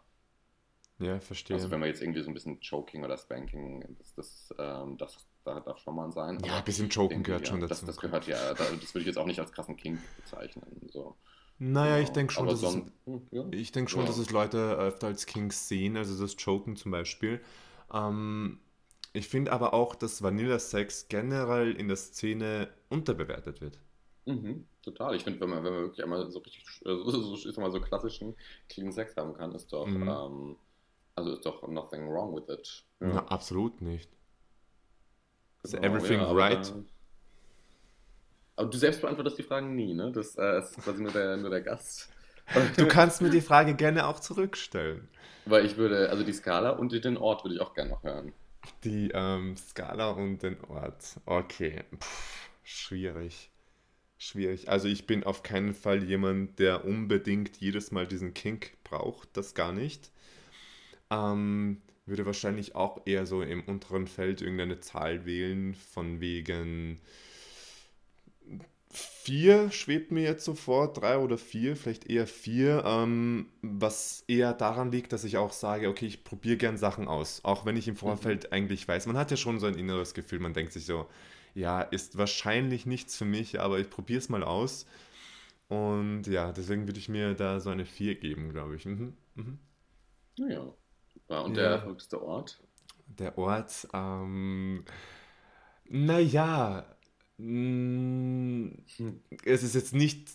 Ja, verstehe. Also wenn man jetzt irgendwie so ein bisschen Choking oder Spanking, das, das, ähm, das, das darf schon mal sein. Ja, ein bisschen Choken gehört schon dazu. Das, das gehört ja, das würde ich jetzt auch nicht als krassen King bezeichnen. So. Naja, ich denke schon, dass es, ja. ich denk schon ja. dass es Leute öfter als Kings sehen, also das Choken zum Beispiel. Ähm, ich finde aber auch, dass Vanilla-Sex generell in der Szene unterbewertet wird. Mhm, total. Ich finde, wenn man, wenn man wirklich einmal so richtig, so, so, so, mal so klassischen Clean Sex haben kann, ist doch, mhm. ähm, also ist doch nothing wrong with it. Ja. Na, absolut nicht. Genau, everything right? Dann, aber du selbst beantwortest die Fragen nie, ne? Das, äh, ist quasi nur der, nur der Gast. [LAUGHS] Du kannst mir die Frage gerne auch zurückstellen. Weil ich würde, also die Skala und den Ort würde ich auch gerne noch hören. Die ähm, Skala und den Ort. Okay. Puh, schwierig. Schwierig. Also ich bin auf keinen Fall jemand, der unbedingt jedes Mal diesen Kink braucht. Das gar nicht. Ähm, würde wahrscheinlich auch eher so im unteren Feld irgendeine Zahl wählen, von wegen vier schwebt mir jetzt so vor, drei oder vier, vielleicht eher vier, ähm, was eher daran liegt, dass ich auch sage, okay, ich probiere gern Sachen aus, auch wenn ich im Vorfeld mhm. eigentlich weiß, man hat ja schon so ein inneres Gefühl, man denkt sich so, ja, ist wahrscheinlich nichts für mich, aber ich probiere es mal aus. Und ja, deswegen würde ich mir da so eine 4 geben, glaube ich. Mhm. Mhm. Ja. Und der ja. Ort? Der Ort, ähm, naja, es ist jetzt nicht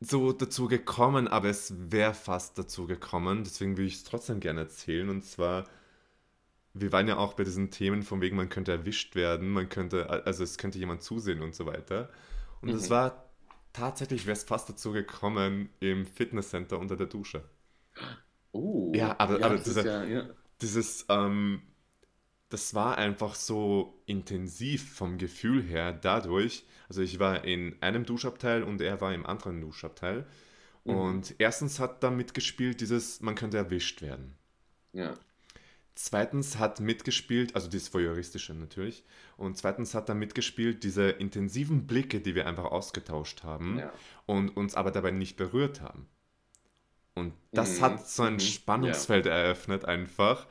so dazu gekommen, aber es wäre fast dazu gekommen. Deswegen würde ich es trotzdem gerne erzählen. Und zwar, wir waren ja auch bei diesen Themen, von wegen, man könnte erwischt werden, man könnte, also es könnte jemand zusehen und so weiter. Und es mhm. war tatsächlich, wäre es fast dazu gekommen im Fitnesscenter unter der Dusche. Oh, ja, aber, ja, aber diese, ja, ja. dieses, ähm, das war einfach so intensiv vom Gefühl her dadurch. Also ich war in einem Duschabteil und er war im anderen Duschabteil. Mhm. Und erstens hat da mitgespielt dieses, man könnte erwischt werden. Ja. Zweitens hat mitgespielt, also dieses Voyeuristische natürlich, und zweitens hat da mitgespielt diese intensiven Blicke, die wir einfach ausgetauscht haben ja. und uns aber dabei nicht berührt haben. Und das mhm. hat so ein mhm. Spannungsfeld ja. eröffnet einfach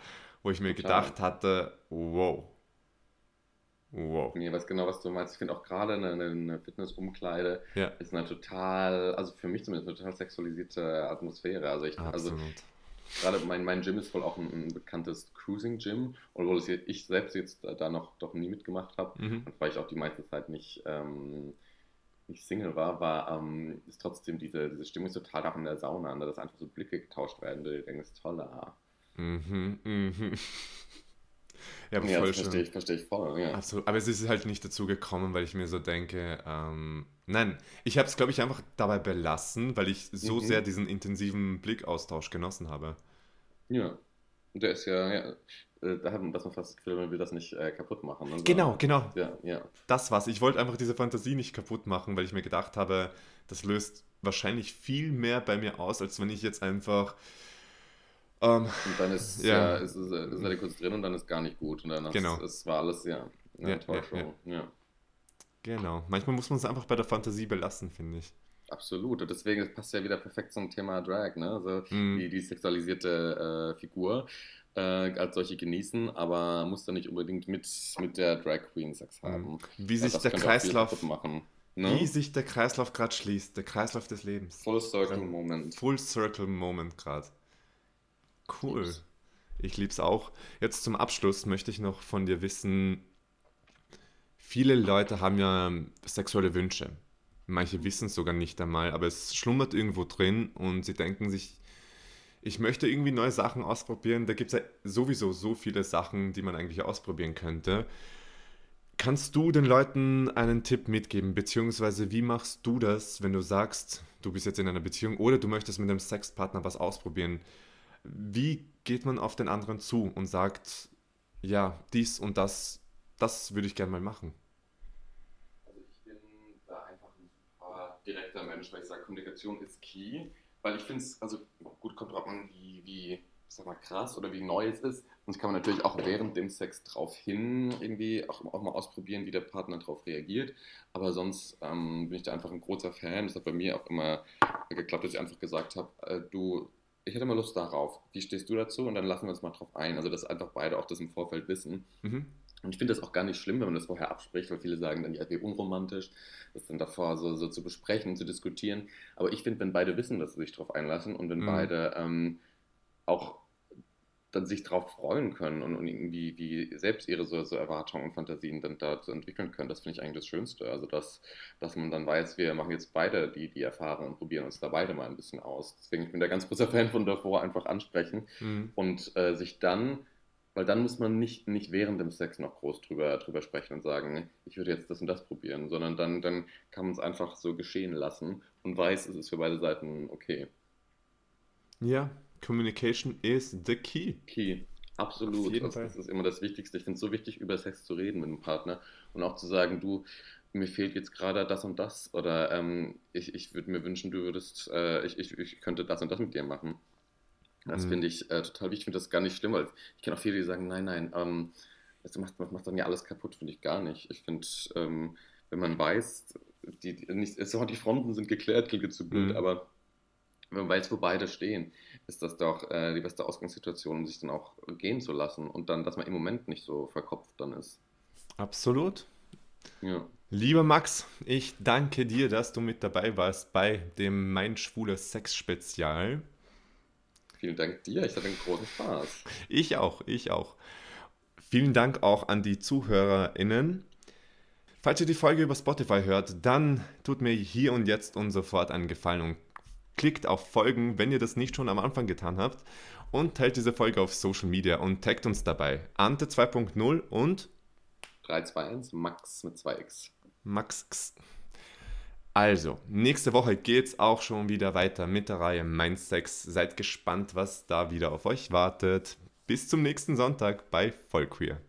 wo ich mir gedacht hatte, wow. Wow. Nee, weiß genau, was du meinst. Ich finde auch gerade eine, eine Fitnessumkleide ja. ist eine total, also für mich zumindest eine total sexualisierte Atmosphäre. Also ich, also Absolut. also gerade mein, mein Gym ist voll auch ein, ein bekanntes Cruising-Gym, obwohl ich selbst jetzt da noch doch nie mitgemacht habe mhm. und weil ich auch die meiste Zeit nicht, ähm, nicht Single war, war ähm, ist trotzdem diese, diese Stimmung total auch in der Sauna, ne, dass einfach so Blicke getauscht werden. Du denkst, toller. Mhm, mhm. [LAUGHS] Ja, ja voll verstehe ich, verstehe ich voll, ja. Absolut. Aber es ist halt nicht dazu gekommen, weil ich mir so denke, ähm, nein, ich habe es, glaube ich, einfach dabei belassen, weil ich so mhm. sehr diesen intensiven Blickaustausch genossen habe. Ja. Der ist ja, ja äh, da hat man, dass man fast das Gefühl, man will das nicht äh, kaputt machen. Ne? Genau, genau. Ja, ja. Das war's. Ich wollte einfach diese Fantasie nicht kaputt machen, weil ich mir gedacht habe, das löst wahrscheinlich viel mehr bei mir aus, als wenn ich jetzt einfach um, ähm, und dann ist, ja. ja ist, ist, ist er kurz drin und dann ist gar nicht gut. Und dann genau. es war alles, ja. eine Ja, Talkshow. ja, Ja, Genau. Manchmal muss man es einfach bei der Fantasie belassen, finde ich. absolut. Und deswegen passt ja wieder perfekt zum Thema Drag, ne? Also Mhm. die, die sexualisierte äh, Figur äh, als solche genießen, aber muss dann nicht unbedingt mit, mit der Drag Queen Sex haben. Mhm. Wie Weil sich der Kreislauf, machen. Ne? wie sich der Kreislauf gerade schließt, der Kreislauf des Lebens. Full Circle Moment. Full Circle Moment gerade. Cool. Lieb's. Ich lieb's auch. Jetzt zum Abschluss möchte ich noch von dir wissen, viele Leute haben ja sexuelle Wünsche. Manche wissen es sogar nicht einmal, aber es schlummert irgendwo drin und sie denken sich, ich möchte irgendwie neue Sachen ausprobieren. Da gibt es ja sowieso so viele Sachen, die man eigentlich ausprobieren könnte. Kannst du den Leuten einen Tipp mitgeben, beziehungsweise wie machst du das, wenn du sagst, du bist jetzt in einer Beziehung oder du möchtest mit einem Sexpartner was ausprobieren? Wie geht man auf den anderen zu und sagt, ja, dies und das, das würde ich gerne mal machen? Also ich bin da einfach ein super direkter Mensch, weil ich sage, Kommunikation ist key. Weil ich finde es, also gut, kommt drauf an, wie, wie sag mal, krass oder wie neu es ist. Sonst kann man natürlich auch während dem Sex drauf hin irgendwie auch, auch mal ausprobieren, wie der Partner darauf reagiert. Aber sonst ähm, bin ich da einfach ein großer Fan. Das hat bei mir auch immer geklappt, dass ich einfach gesagt habe, äh, du, ich hätte mal Lust darauf. Wie stehst du dazu? Und dann lassen wir uns mal drauf ein. Also, dass einfach beide auch das im Vorfeld wissen. Mhm. Und ich finde das auch gar nicht schlimm, wenn man das vorher abspricht, weil viele sagen dann, ja, wie unromantisch, das dann davor so, so zu besprechen und zu diskutieren. Aber ich finde, wenn beide wissen, dass sie sich darauf einlassen und wenn Mhm. beide ähm, auch dann sich darauf freuen können und, und irgendwie wie selbst ihre so, so Erwartungen und Fantasien dann dazu entwickeln können, das finde ich eigentlich das Schönste. Also, dass, dass man dann weiß, wir machen jetzt beide die, die Erfahrung und probieren uns da beide mal ein bisschen aus. Deswegen ich bin da ganz großer Fan von davor einfach ansprechen Mhm. und äh, sich dann, weil dann muss man nicht, nicht während dem Sex noch groß drüber, drüber sprechen und sagen, ich würde jetzt das und das probieren, sondern dann, dann kann man es einfach so geschehen lassen und weiß, es ist für beide Seiten okay. Ja, Communication is the key. Key. Absolut. Auf jeden das, Fall. das ist immer das Wichtigste. Ich finde es so wichtig, über Sex zu reden mit dem Partner und auch zu sagen, du, mir fehlt jetzt gerade das und das oder ähm, ich, ich würde mir wünschen, du würdest, äh, ich, ich, ich könnte das und das mit dir machen. Das Mhm. finde ich äh, total wichtig. Ich finde das gar nicht schlimm, weil ich kenne auch viele, die sagen, nein, nein, ähm, das macht, macht, macht dann ja alles kaputt, finde ich gar nicht. Ich finde, ähm, wenn man weiß, die, die, nicht, die Fronten sind geklärt, klingt jetzt so blöd, Mhm. aber man weiß, wo beide stehen, ist das doch äh, die beste Ausgangssituation, um sich dann auch gehen zu lassen und dann, dass man im Moment nicht so verkopft dann ist. Absolut. Ja. Lieber Max, ich danke dir, dass du mit dabei warst bei dem Mein Schwuler Sex Spezial. Vielen Dank dir, ich hatte einen großen Spaß. Ich auch, ich auch. Vielen Dank auch an die ZuhörerInnen. Falls ihr die Folge über Spotify hört, dann tut mir hier und jetzt und sofort einen Gefallen und klickt auf Folgen, wenn ihr das nicht schon am Anfang getan habt. Und teilt diese Folge auf Social Media und taggt uns dabei. Ante 2.0 und 321 Max mit 2x. Max. X. Also, nächste Woche geht's auch schon wieder weiter mit der Reihe Mein Sex. Seid gespannt, was da wieder auf euch wartet. Bis zum nächsten Sonntag bei Vollqueer.